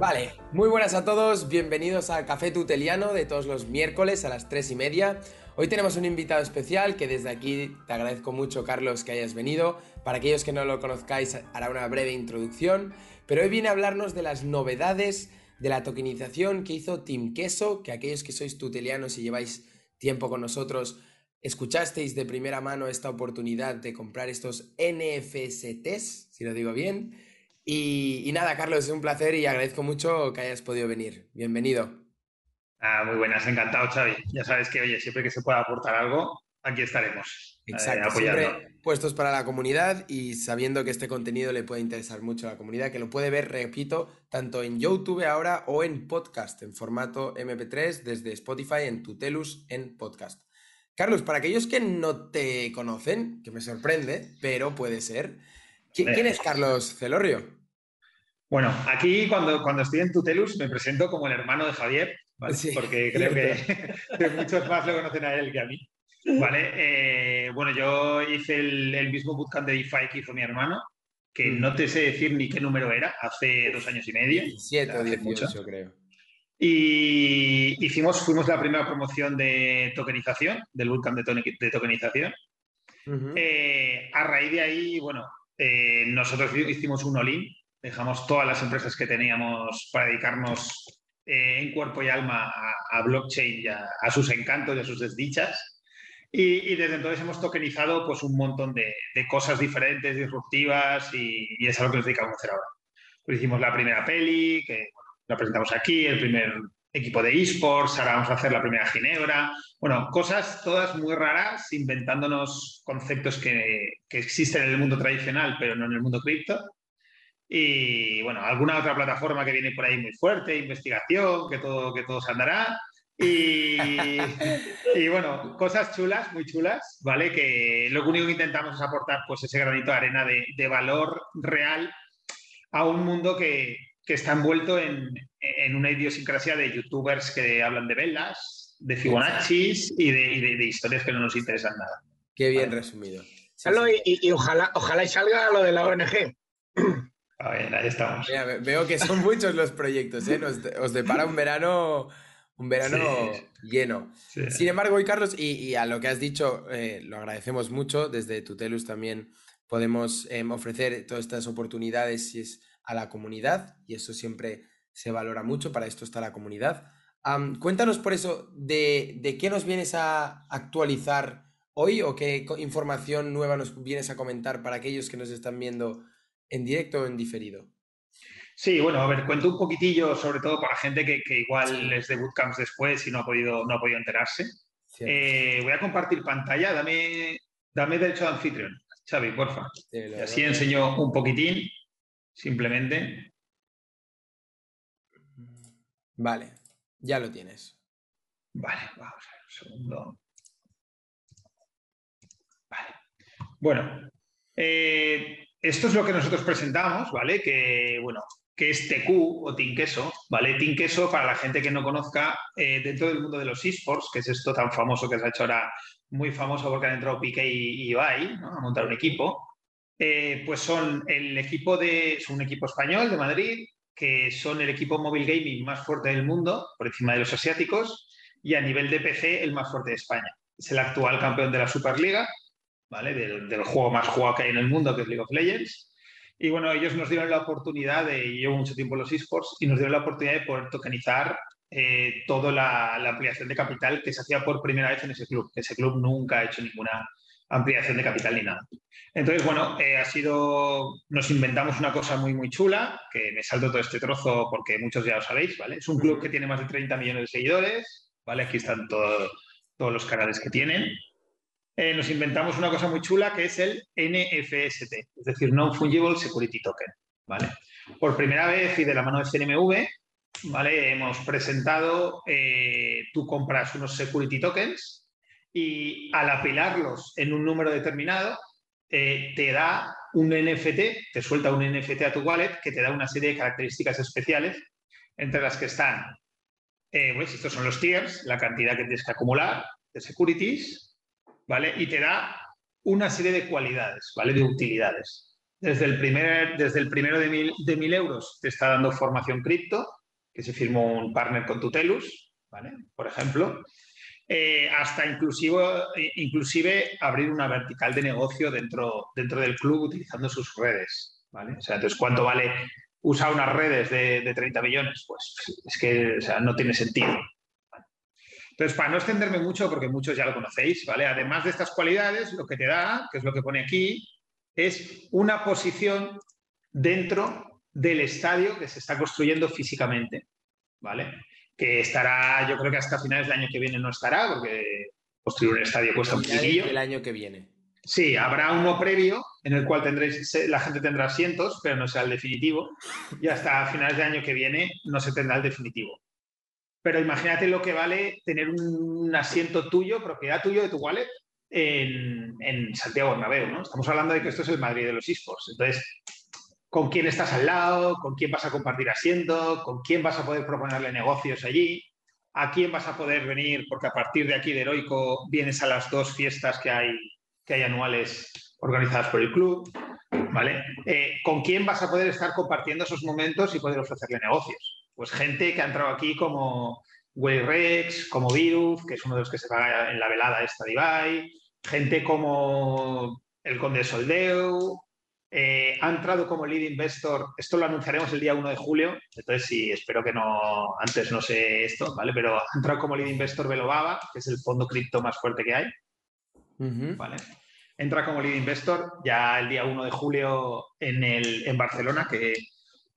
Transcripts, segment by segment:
Vale, muy buenas a todos, bienvenidos al Café Tuteliano de todos los miércoles a las 3 y media. Hoy tenemos un invitado especial que desde aquí te agradezco mucho, Carlos, que hayas venido. Para aquellos que no lo conozcáis, hará una breve introducción, pero hoy viene a hablarnos de las novedades de la tokenización que hizo Team Queso, que aquellos que sois tutelianos y lleváis tiempo con nosotros, escuchasteis de primera mano esta oportunidad de comprar estos NFSTs, si lo digo bien. Y, nada, Carlos, es un placer y agradezco mucho que hayas podido venir. Bienvenido. Ah, muy buenas, encantado, Xavi. Ya sabes que, oye, siempre que se pueda aportar algo, aquí estaremos. Eh, Exacto, siempre puestos para la comunidad y sabiendo que este contenido le puede interesar mucho a la comunidad, que lo puede ver, repito, tanto en YouTube ahora o en podcast, en formato MP3, desde Spotify, en Tutelus, en podcast. Carlos, para aquellos que no te conocen, que me sorprende, pero puede ser, ¿quién, es Carlos Celorrio? Bueno, aquí cuando, cuando estoy en Tutelus me presento como el hermano de Javier, porque creo que, muchos más lo conocen a él que a mí. Vale, eh, bueno, yo hice el, mismo bootcamp de DeFi que hizo mi hermano, que mm. no te sé decir ni qué número era, hace dos años y medio. Siete o dieciocho, creo. Y hicimos, fuimos la primera promoción de tokenización, del bootcamp de, tokenización. Eh, a raíz de ahí, bueno, eh, nosotros hicimos un all-in, dejamos todas las empresas que teníamos para dedicarnos en cuerpo y alma a, blockchain y a, sus encantos y a sus desdichas. Y, desde entonces hemos tokenizado pues, un montón de, cosas diferentes, disruptivas, y, es a lo que nos dedicamos a hacer ahora. Pues hicimos la primera peli, que la presentamos aquí, el primer equipo de esports, ahora vamos a hacer la primera Ginebra. Bueno, cosas todas muy raras, inventándonos conceptos que, que existen en el mundo tradicional, pero no en el mundo cripto. Y bueno, alguna otra plataforma que viene por ahí muy fuerte, investigación, que todo, que todo se andará. Y, bueno, cosas chulas, muy chulas, ¿vale? Que lo único que intentamos es aportar pues ese granito de arena de, valor real a un mundo que, está envuelto en, una idiosincrasia de youtubers que hablan de velas, de Fibonacci y de, historias que no nos interesan nada. Qué bien resumido. Y, ojalá, ojalá salga lo de la ONG. ahí estamos. veo que son muchos los proyectos, ¿eh? os depara un verano un verano lleno. Sin embargo, hoy, Carlos, y, a lo que has dicho, eh, lo agradecemos mucho. Desde Tutelus también podemos em, ofrecer todas estas oportunidades es a la comunidad, y eso siempre se valora mucho. Para esto está la comunidad. cuéntanos por eso, de, de, qué nos vienes a actualizar hoy o qué información nueva nos vienes a comentar para aquellos que nos están viendo en directo o en diferido. Sí, bueno, a ver, cuento un poquitillo, sobre todo para gente que, igual es de bootcamps después y no ha podido, no ha podido enterarse. Eh, voy a compartir pantalla, dame, dame derecho de anfitrión, Xavi, porfa. y así enseño un poquitín, simplemente. Vale, ya lo tienes. Vale, vamos a ver un segundo. Vale. Bueno, eh, esto es lo que nosotros presentamos, ¿vale? Que, bueno, que es TQ o Queso, ¿vale? Queso, para la gente que no conozca, eh, dentro del mundo de los esports, que es esto tan famoso que se ha hecho ahora muy famoso porque han entrado Piqué y, Ibai a montar un equipo, eh, pues son el equipo de, un equipo español de Madrid, que son el equipo móvil gaming más fuerte del mundo, por encima de los asiáticos, y a nivel de PC el más fuerte de España. Es el actual campeón de la Superliga, ¿vale? Del, del juego más jugado que hay en el mundo, que es League of Legends y bueno, ellos nos dieron la oportunidad de, llevo mucho tiempo en los esports, y nos dieron la oportunidad de poder tokenizar eh, toda la, ampliación de capital que se hacía por primera vez en ese club. Ese club nunca ha hecho ninguna ampliación de capital ni nada. Entonces, bueno, eh, ha sido, nos inventamos una cosa muy, muy chula, que me salto todo este trozo porque muchos ya lo sabéis, ¿vale? Es un club que tiene más de 30 millones de seguidores, ¿vale? Aquí están todos los canales que tienen. Eh, nos inventamos una cosa muy chula que es el NFST, es decir, Non-Fungible Security Token. ¿vale? Por primera vez y de la mano de CNMV, ¿vale? hemos presentado, eh, tú compras unos security tokens y al apilarlos en un número determinado, eh, te da un NFT, te suelta un NFT a tu wallet que te da una serie de características especiales, entre las que están, pues estos son los tiers, la cantidad que tienes que acumular de securities, ¿vale? Y te da una serie de cualidades, ¿vale? De utilidades. desde el, primer, desde el primero de mil, de mil euros te está dando formación cripto, que se firmó un partner con Tutelus, ¿vale? Por ejemplo. Eh, hasta inclusive, inclusive abrir una vertical de negocio dentro, dentro del club utilizando sus redes. ¿vale? O sea, entonces, ¿cuánto vale usar unas redes de, 30 millones? Pues es que no tiene sentido. Entonces, para no extenderme mucho, porque muchos ya lo conocéis, ¿vale? Además de estas cualidades, lo que te da, que es lo que pone aquí, es una posición dentro del estadio que se está construyendo físicamente, ¿vale? Que estará, yo creo que hasta finales del año que viene no estará, porque construir un estadio cuesta un poquillo. El año que viene. Sí, habrá uno previo en el cual tendréis, la gente tendrá asientos, pero no será el definitivo. Y hasta finales del año que viene no se tendrá el definitivo. Pero imagínate lo que vale tener un asiento tuyo, propiedad tuyo de tu wallet, en, en Santiago Bernabéu, ¿no? Estamos hablando de que esto es el Madrid de los esports. Entonces, con quién estás al lado, con quién vas a compartir asiento, con quién vas a poder proponerle negocios allí, a quién vas a poder venir, porque a partir de aquí de Heroico vienes a las dos fiestas que hay, que hay anuales organizadas por el club, ¿vale? Eh, ¿Con quién vas a poder estar compartiendo esos momentos y poder ofrecerle negocios? Pues gente que ha entrado aquí como Way Rex, como Virus, que es uno de los que se va en la velada esta de Ibai, gente como el Conde Soldeu, eh, ha entrado como lead investor, esto lo anunciaremos el día 1 de julio, entonces sí, espero que no, antes no sé esto, ¿vale? Pero ha entrado como lead investor Velobaba, que es el fondo cripto más fuerte que hay, ¿vale? Entra como lead investor ya el día 1 de julio en, el, en Barcelona, que,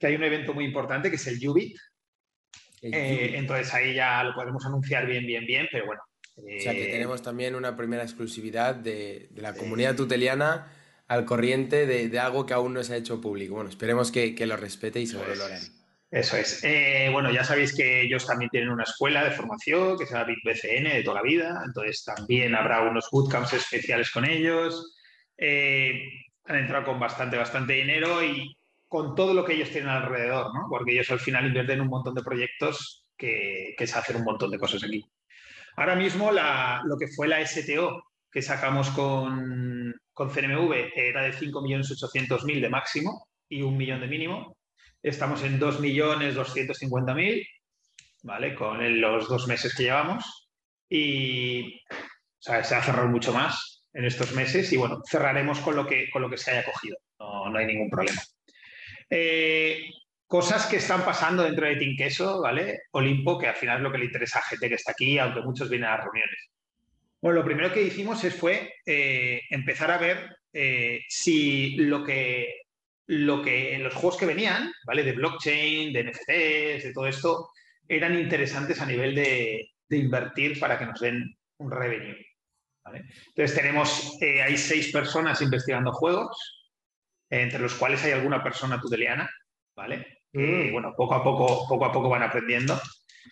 hay un evento muy importante que es el Ubit. Eh, entonces ahí ya lo podemos anunciar bien, bien, bien, pero bueno. o sea que eh, tenemos también una primera exclusividad de, de la comunidad tuteliana al corriente de, algo que aún no se ha hecho público. Bueno, esperemos que, lo respete y se lo valoren. Eso es. Eh, bueno, ya sabéis que ellos también tienen una escuela de formación que se llama BitBCN de toda la vida, entonces también habrá unos bootcamps especiales con ellos. Eh, han entrado con bastante, bastante dinero y con todo lo que ellos tienen alrededor, ¿no? Porque ellos al final invierten un montón de proyectos que, que se hacen un montón de cosas aquí. Ahora mismo lo que fue la STO, que sacamos con, con CNMV era de 5.800.000 de máximo y un millón de mínimo. Estamos en 2.250.000, ¿vale? Con los dos meses que llevamos. Y se ha cerrado mucho más en estos meses y bueno, cerraremos con lo que, con lo que se haya cogido. No, hay ningún problema. Eh, cosas que están pasando dentro de Tinqueso, ¿vale? Olimpo, que al final es lo que le interesa a gente que está aquí, aunque muchos vienen a las reuniones. Bueno, lo primero que hicimos fue eh, empezar a ver eh, si lo que, lo que los juegos que venían, ¿vale? De blockchain, de NFTs, de todo esto, eran interesantes a nivel de, invertir para que nos den un revenue. Entonces tenemos, eh, hay seis personas investigando juegos, entre los cuales hay alguna persona tuteliana, ¿vale? Que, mm. bueno, poco a poco, poco a poco van aprendiendo.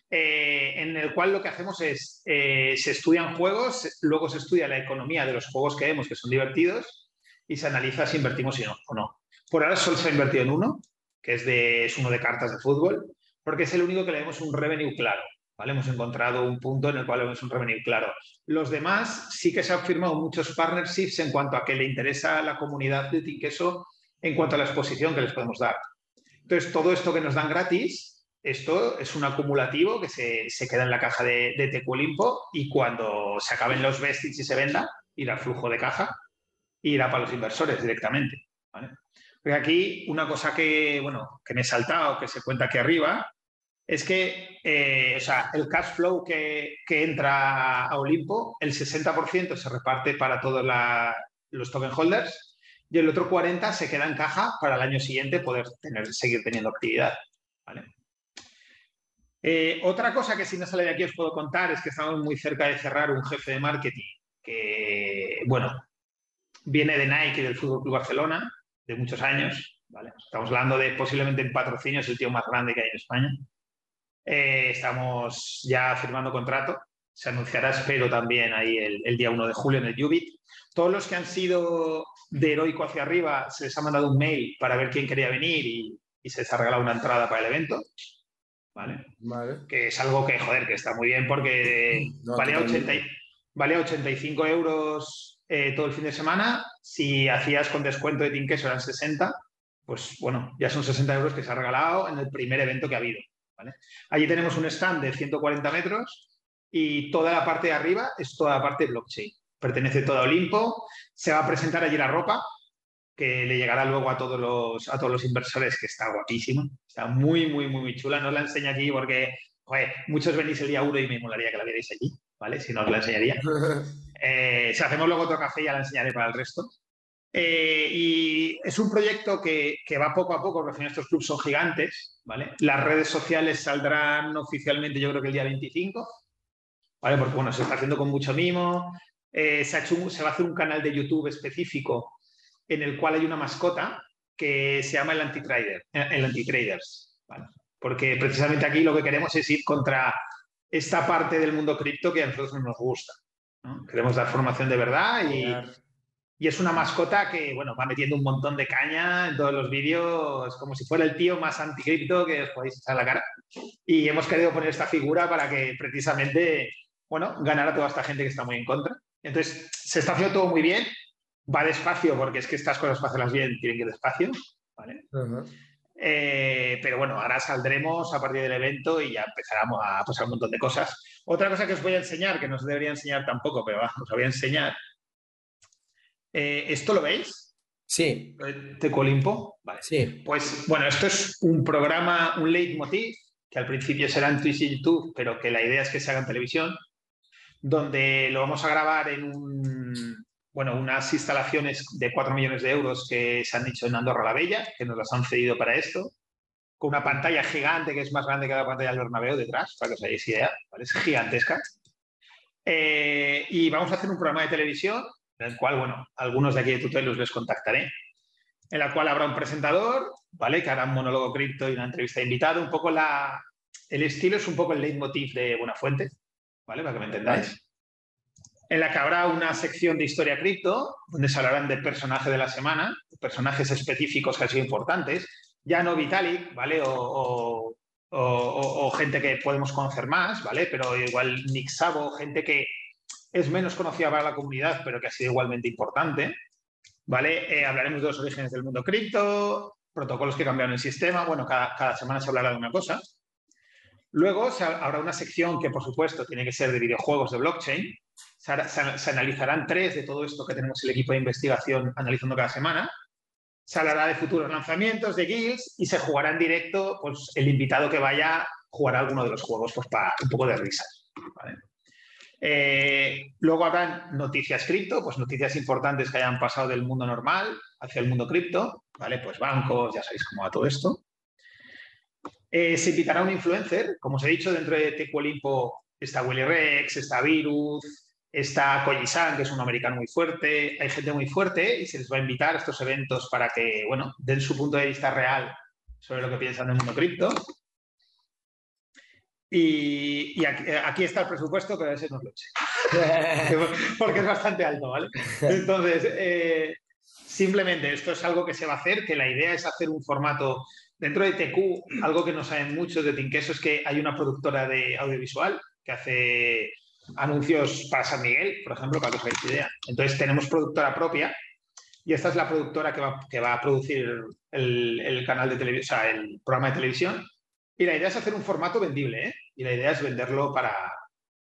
Eh, en el cual lo que hacemos es, eh, se estudian juegos, luego se estudia la economía de los juegos que vemos que son divertidos y se analiza si invertimos o no. Por ahora solo se ha invertido en uno, que es, de, es uno de cartas de fútbol, porque es el único que le vemos un revenue claro. Hemos encontrado un punto en el cual vemos un revenue claro. Los demás sí que se han firmado muchos partnerships en cuanto a que le interesa a la comunidad de Tinqueso en cuanto a la exposición que les podemos dar. Entonces, todo esto que nos dan gratis esto es un acumulativo que se, queda en la caja de, de Teculimpo y cuando se acaben los vestidos y se venda, irá al flujo de caja irá para los inversores directamente. Porque aquí una cosa que, bueno, que me he saltado, que se cuenta aquí arriba, es que eh, el cash flow que, entra a Olimpo, el 60% se reparte para todos los token holders y el otro 40% se queda en caja para el año siguiente poder tener, seguir teniendo actividad. ¿vale? Eh, otra cosa que si no sale de aquí os puedo contar es que estamos muy cerca de cerrar un jefe de marketing que, bueno, viene de Nike del Fútbol Club Barcelona, de muchos años. Estamos hablando de posiblemente en patrocinio, es el tío más grande que hay en España. Eh, estamos ya firmando contrato. Se anunciará, espero, también ahí el, día 1 de julio en el Ubit. Todos los que han sido de heroico hacia arriba se les ha mandado un mail para ver quién quería venir y, y se les ha regalado una entrada para el evento. ¿Vale? Que es algo que, joder, que está muy bien porque vale, 80, vale 85 euros eh, todo el fin de semana. Si hacías con descuento de Tinkeso eran 60, pues bueno, ya son 60 euros que se ha regalado en el primer evento que ha habido. Allí tenemos un stand de 140 metros y toda la parte de arriba es toda la parte de blockchain. Pertenece todo a Olimpo. Se va a presentar allí la ropa, que le llegará luego a todos los, a todos los inversores, que está guapísimo. Está muy, muy, muy, muy chula. No os la enseño aquí porque muchos venís el día uno y me molaría que la vierais allí, ¿vale? Si no os la enseñaría. Eh, si hacemos luego otro café ya la enseñaré para el resto. Eh, y es un proyecto que, que, va poco a poco, porque estos clubes son gigantes, ¿vale? Las redes sociales saldrán oficialmente yo creo que el día 25, ¿vale? Porque bueno, se está haciendo con mucho mimo. Eh, se, ha hecho se va a hacer un canal de YouTube específico en el cual hay una mascota que se llama el Antitrader, el Antitraders, ¿vale? porque precisamente aquí lo que queremos es ir contra esta parte del mundo cripto que a nosotros no nos gusta. Queremos dar formación de verdad y, y, es una mascota que bueno, va metiendo un montón de caña en todos los vídeos, como si fuera el tío más anticripto que os podéis echar la cara. Y hemos querido poner esta figura para que precisamente bueno, ganara a toda esta gente que está muy en contra. Entonces, se está haciendo todo muy bien, va despacio porque es que estas cosas para hacerlas bien tienen que ir despacio. ¿vale? Eh, pero bueno, ahora saldremos a partir del evento y ya empezaremos a pasar un montón de cosas. Otra cosa que os voy a enseñar, que no os debería enseñar tampoco, pero os voy a enseñar. Eh, ¿Esto lo veis? Sí. ¿Tecolimpo? Vale. Sí. Pues bueno, esto es un programa, un leitmotiv, que al principio será en Twitch y YouTube, pero que la idea es que se haga en televisión, donde lo vamos a grabar en un, bueno, unas instalaciones de 4 millones de euros que se han hecho en Andorra la Bella, que nos las han cedido para esto, con una pantalla gigante que es más grande que la pantalla del Bernabéu detrás, para que os hagáis idea, es gigantesca. Eh, y vamos a hacer un programa de televisión, en el cual, bueno, algunos de aquí de Tutelus les contactaré, en la cual habrá un presentador, ¿vale? Que hará un monólogo cripto y una entrevista de invitado. Un poco la... El estilo es un poco el leitmotiv de Buenafuente, ¿vale? Para que me entendáis en la que habrá una sección de historia cripto, donde se hablarán de personajes de la semana, personajes específicos que han sido importantes, ya no Vitalik, ¿vale? O, gente que podemos conocer más, ¿vale? Pero igual Nick Sabo, gente que es menos conocida para la comunidad, pero que ha sido igualmente importante, ¿vale? Eh, hablaremos de los orígenes del mundo cripto, protocolos que cambiaron el sistema, bueno, cada semana se hablará de una cosa. Luego habrá una sección que, por supuesto, tiene que ser de videojuegos de blockchain, se, analizarán tres de todo esto que tenemos el equipo de investigación analizando cada semana. Se hablará de futuros lanzamientos, de guilds y se jugará en directo, pues el invitado que vaya jugará alguno de los juegos pues, para un poco de risas. Eh, luego habrán noticias cripto, pues noticias importantes que hayan pasado del mundo normal hacia el mundo cripto, ¿vale? Pues bancos, ya sabéis cómo va todo esto. Eh, se invitará a un influencer, como os he dicho, dentro de Tecuolimpo está Willy Rex, está Virus, Está Koji-san, que es un americano muy fuerte, hay gente muy fuerte y se les va a invitar a estos eventos para que, bueno, den su punto de vista real sobre lo que piensan del mundo cripto. Y, aquí, está el presupuesto, a veces no lo eche. Porque es bastante alto, ¿vale? Entonces, eh, simplemente esto es algo que se va a hacer, que la idea es hacer un formato dentro de TQ, algo que no saben muchos de Tinkeso es que hay una productora de audiovisual que hace anuncios para San Miguel, por ejemplo, para que os hagáis idea. Entonces tenemos productora propia y esta es la productora que va, que va a producir el, canal de televisión, o sea, el programa de televisión. Y la idea es hacer un formato vendible, ¿eh? Y la idea es venderlo para,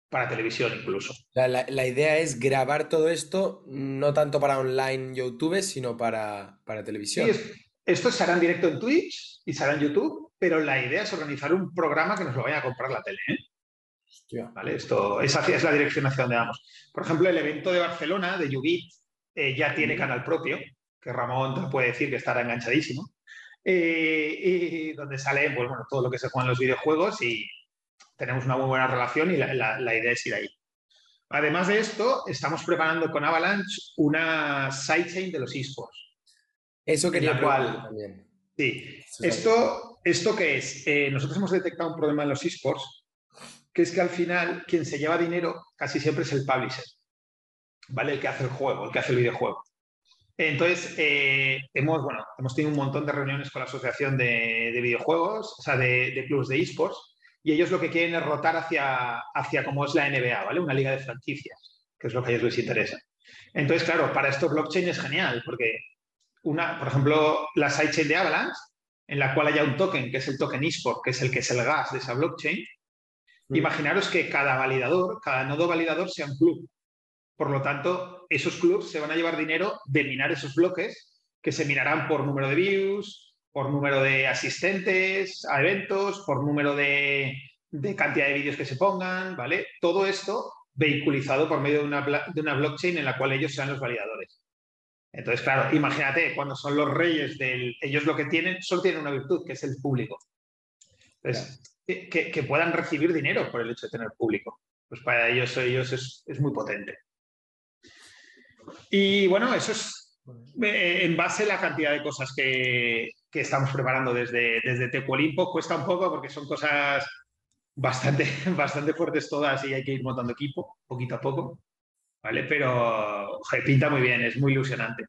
para televisión incluso. La, la, idea es grabar todo esto no tanto para online YouTube, sino para, para televisión. Sí, esto se hará en directo en Twitch y se hará en YouTube, pero la idea es organizar un programa que nos lo vaya a comprar la tele. ¿eh? ¿Vale? Esto, esa es la dirección hacia donde vamos. Por ejemplo, el evento de Barcelona, de Yugit, eh, ya tiene canal propio, que Ramón puede decir que estará enganchadísimo, eh, y donde sale pues, bueno, todo lo que se juega en los videojuegos y tenemos una muy buena relación y la, idea es ir ahí. Además de esto, estamos preparando con Avalanche una sidechain de los esports. Eso quería cual, también. Sí. Esto, ¿Esto qué es? Eh, nosotros hemos detectado un problema en los esports que es que al final quien se lleva dinero casi siempre es el publisher, ¿vale? El que hace el juego, el que hace el videojuego. Entonces, eh, hemos, bueno, hemos tenido un montón de reuniones con la Asociación de, Videojuegos, o sea, de, clubes de esports, y ellos lo que quieren es rotar hacia, hacia como es la NBA, ¿vale? Una liga de franquicias, que es lo que a ellos les interesa. Entonces, claro, para esto blockchain es genial, porque una, por ejemplo, la sidechain de Avalanche, en la cual haya un token, que es el token eSport, que es el que es el gas de esa blockchain, imaginaros que cada validador, cada nodo validador sea un club. Por lo tanto, esos clubs se van a llevar dinero de minar esos bloques, que se minarán por número de views, por número de asistentes a eventos, por número de, de cantidad de vídeos que se pongan, ¿vale? Todo esto vehiculizado por medio de una, de una blockchain en la cual ellos sean los validadores. Entonces, claro, imagínate, cuando son los reyes del... Ellos lo que tienen, solo tienen una virtud, que es el público. Entonces, que, puedan recibir dinero por el hecho de tener público. Pues para ellos, ellos es, es muy potente. Y bueno, eso es eh, en base a la cantidad de cosas que, que estamos preparando desde, desde Tecuolimpo. Cuesta un poco porque son cosas bastante, bastante fuertes todas y hay que ir montando equipo poquito a poco. ¿Vale? Pero pinta muy bien, es muy ilusionante.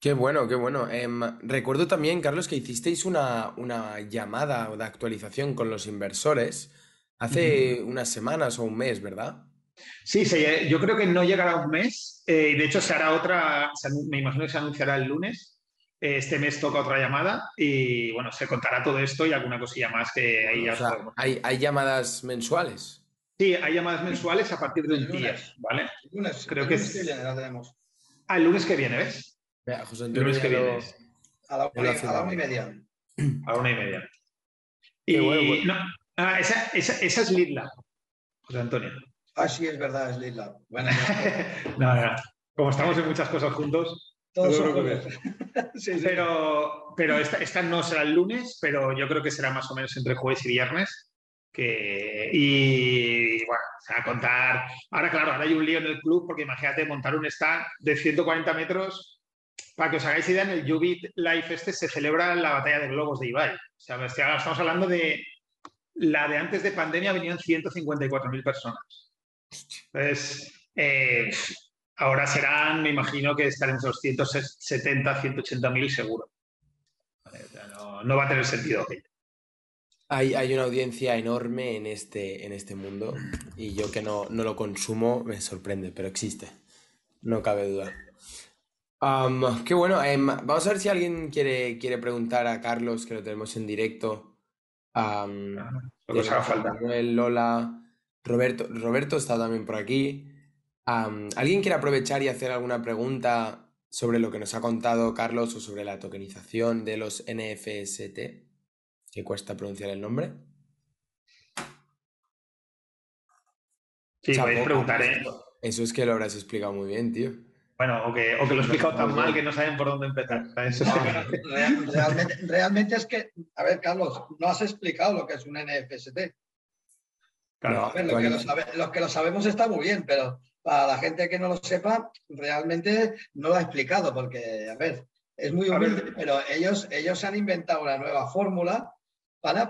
Qué bueno, qué bueno. Em, recuerdo también, Carlos, que hicisteis una, una llamada de actualización con los inversores hace unas semanas o un mes, ¿verdad? Sí, yo creo que no llegará un mes. Eh, de hecho, se hará otra, me imagino que se anunciará el lunes. Este mes toca otra llamada y bueno, se contará todo esto y alguna cosilla más que ahí ya hay, hay, llamadas mensuales? Sí, hay llamadas mensuales a partir de un día, ¿vale? lunes, Creo que, es... que viene la tenemos. Ah, el lunes que viene, ¿ves? José el lunes que viene. A la, una, a la una y media. A la una y media. Y, bueno, No, ah, esa, esa, esa, es Lidla, José Antonio. Ah, sí, es verdad, es Lidla. Bueno, no, no. Como estamos en muchas cosas juntos, Pero, pero esta, no será el lunes, pero yo creo que será más o menos entre jueves y viernes. Que, y bueno, se va a contar. Ahora, claro, ahora hay un lío en el club, porque imagínate montar un stand de 140 metros. Para que os hagáis idea, en el Jubit Life este se celebra la batalla de globos de Ibai. O sea, estamos hablando de la de antes de pandemia venían 154.000 personas. Entonces, eh, Ahora serán, me imagino que estarán en 170, 180 mil seguro. no, va a tener sentido. Hay, hay, una audiencia enorme en este, en este mundo y yo que no, lo consumo me sorprende, pero existe. No cabe duda. qué bueno. Em, vamos a ver si alguien quiere, quiere preguntar a Carlos, que lo tenemos en directo. Um, falta. Lola. Roberto, Roberto está también por aquí. ¿Alguien quiere aprovechar y hacer alguna pregunta sobre lo que nos ha contado Carlos o sobre la tokenización de los NFST? Que cuesta pronunciar el nombre. Sí, podéis preguntar, ¿eh? Eso es que lo habrás explicado muy bien, tío. Bueno, o que, lo he explicado tan mal que no saben por dónde empezar. realmente, es que, a ver, Carlos, no has explicado lo que es un NFST. Claro, los que lo sabemos está muy bien, pero para la gente que no lo sepa, realmente no lo ha explicado, porque, a ver, es muy humilde, pero ellos, ellos han inventado una nueva fórmula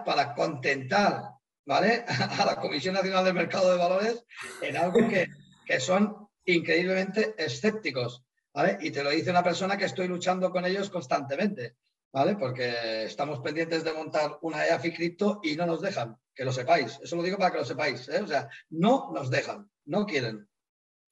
para, contentar a la Comisión Nacional del Mercado de Valores en algo que, que son increíblemente escépticos. ¿vale? Y te lo dice una persona que estoy luchando con ellos constantemente, ¿vale? Porque estamos pendientes de montar una EAFI cripto y no nos dejan, que lo sepáis. Eso lo digo para que lo sepáis. ¿eh? O sea, no nos dejan, no quieren.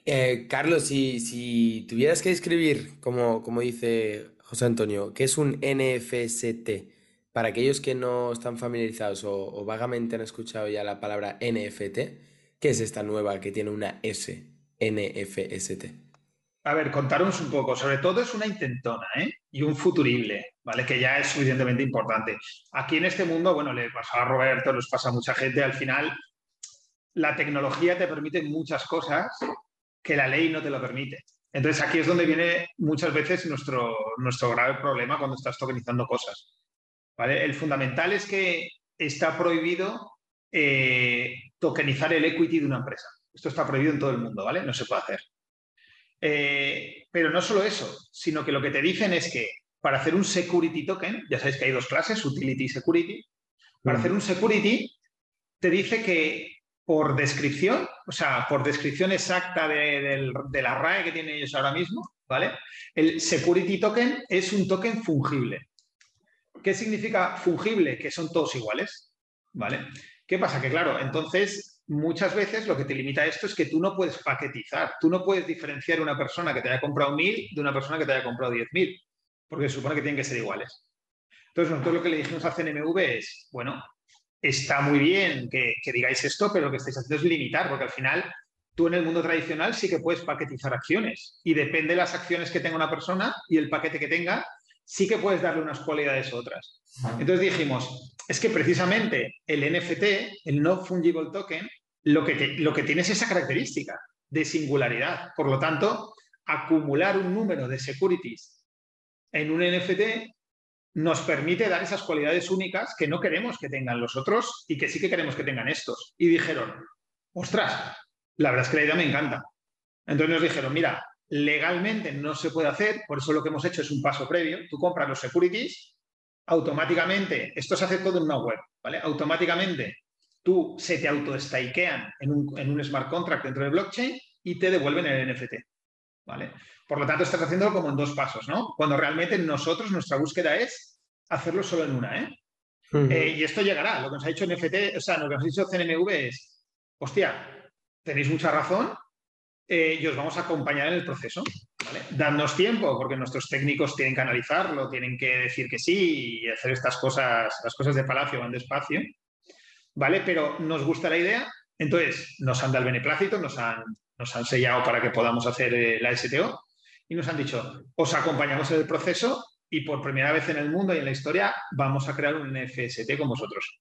Eh, Carlos, si, tuvieras que describir, como, como dice José Antonio, ¿qué es un NFST? Para aquellos que no están familiarizados o, vagamente han escuchado ya la palabra NFT, ¿qué es esta nueva que tiene una S, NFST? A ver, contaros un poco. Sobre todo es una intentona ¿eh? y un futurible, ¿vale? Que ya es suficientemente importante. Aquí en este mundo, bueno, le pasa a Roberto, les pasa a mucha gente, al final la tecnología te permite muchas cosas que la ley no te lo permite. Entonces aquí es donde viene muchas veces nuestro, nuestro grave problema cuando estás tokenizando cosas. ¿Vale? El fundamental es que está prohibido eh, tokenizar el equity de una empresa. Esto está prohibido en todo el mundo, ¿vale? No se puede hacer. Eh, pero no solo eso, sino que lo que te dicen es que para hacer un security token, ya sabéis que hay dos clases, utility y security, para hacer un security te dice que por descripción, o sea, por descripción exacta de, la RAE que tienen ellos ahora mismo, ¿vale? El security token es un token fungible. ¿Qué significa fungible? Que son todos iguales, ¿vale? ¿Qué pasa? Que claro, entonces muchas veces lo que te limita a esto es que tú no puedes paquetizar, tú no puedes diferenciar una persona que te haya comprado 1000 de una persona que te haya comprado 10.000, porque se supone que tienen que ser iguales. Entonces, nosotros lo que le dijimos a CNMV es, bueno, está muy bien que, que digáis esto, pero lo que estáis haciendo es limitar, porque al final tú en el mundo tradicional sí que puedes paquetizar acciones y depende de las acciones que tenga una persona y el paquete que tenga, sí que puedes darle unas cualidades u otras. Entonces dijimos, es que precisamente el NFT, el No Fungible Token, lo que, lo que tiene es esa característica de singularidad. Por lo tanto, acumular un número de securities en un NFT nos permite dar esas cualidades únicas que no queremos que tengan los otros y que sí que queremos que tengan estos. Y dijeron, ostras, la verdad es que la idea me encanta. Entonces nos dijeron, mira, legalmente no se puede hacer, por eso lo que hemos hecho es un paso previo. Tú compras los securities, automáticamente, esto se hace todo en una web, ¿vale? Automáticamente tú se te auto-stakean en un, en un smart contract dentro de blockchain y te devuelven el NFT, ¿vale? Por lo tanto, estás haciéndolo como en dos pasos, ¿no? Cuando realmente nosotros, nuestra búsqueda es hacerlo solo en una, ¿eh? eh y esto llegará. Lo que nos ha dicho NFT, o sea, lo que nos ha dicho CNMV es, hostia, tenéis mucha razón, eh, y os vamos a acompañar en el proceso. ¿vale? tiempo, porque nuestros técnicos tienen que analizarlo, tienen que decir que sí y hacer estas cosas, las cosas de Palacio van despacio, ¿vale? Pero nos gusta la idea, entonces nos han dado el beneplácito, nos han, nos han sellado para que podamos hacer eh, la STO y nos han dicho, os acompañamos en el proceso y por primera vez en el mundo y en la historia vamos a crear un NFST con vosotros.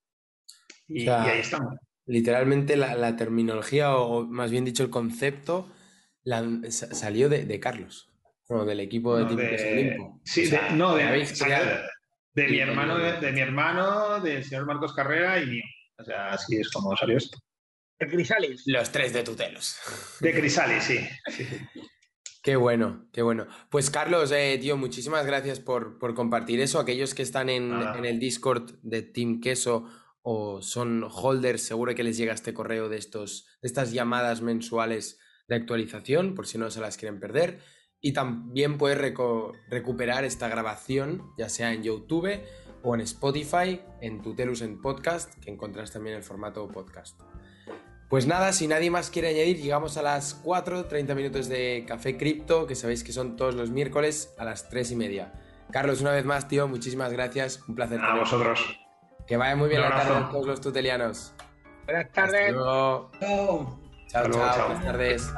Y, ahí estamos. Literalmente la, terminología, o más bien dicho el concepto, salió de, Carlos, o del equipo de, de Sí, no, de, de, mi hermano, de, mi hermano, del señor Marcos Carrera y mío. O sea, así es como salió esto. De Crisalis. Los tres de tutelos. De Crisalis, sí. Qué bueno, qué bueno. Pues Carlos, eh, tío, muchísimas gracias por, compartir eso. Aquellos que están en, en, el Discord de Team Queso o son holders, seguro que les llega este correo de, estos, de estas llamadas mensuales de actualización, por si no se las quieren perder. Y también puedes recuperar esta grabación, ya sea en YouTube o en Spotify, en Tutelus en Podcast, que encontrás también el formato podcast. Pues nada, si nadie más quiere añadir, llegamos a las 4, 30 minutos de Café Cripto, que sabéis que son todos los miércoles a las 3 y media. Carlos, una vez más, tío, muchísimas gracias. Un placer. A vosotros. Que vaya muy bien la tarde a todos los tutelianos. Buenas tardes. Chao, chao. Buenas tardes.